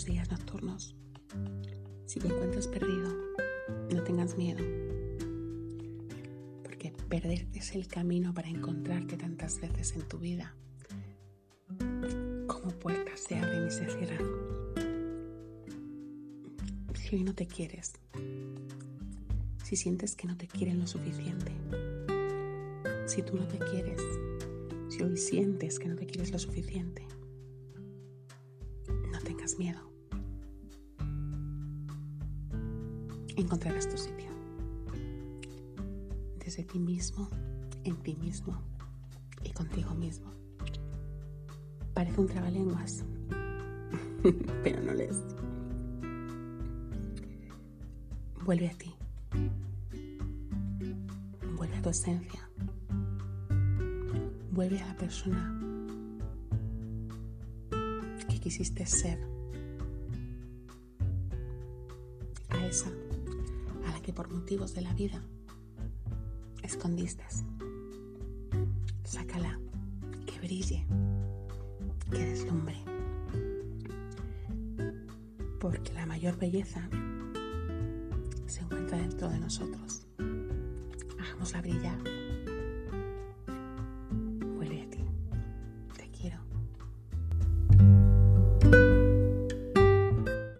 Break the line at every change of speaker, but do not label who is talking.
los días nocturnos. Si te encuentras perdido, no tengas miedo, porque perderte es el camino para encontrarte tantas veces en tu vida, como puertas se abren y se cierran. Si hoy no te quieres, si sientes que no te quieren lo suficiente, si tú no te quieres, si hoy sientes que no te quieres lo suficiente, no tengas miedo. Encontrarás tu sitio. Desde ti mismo, en ti mismo y contigo mismo. Parece un trabalenguas, pero no lo es. Vuelve a ti. Vuelve a tu esencia. Vuelve a la persona que quisiste ser. A esa por motivos de la vida escondiste. Sácala, que brille, que deslumbre. Porque la mayor belleza se encuentra dentro de nosotros. Hagámosla brillar.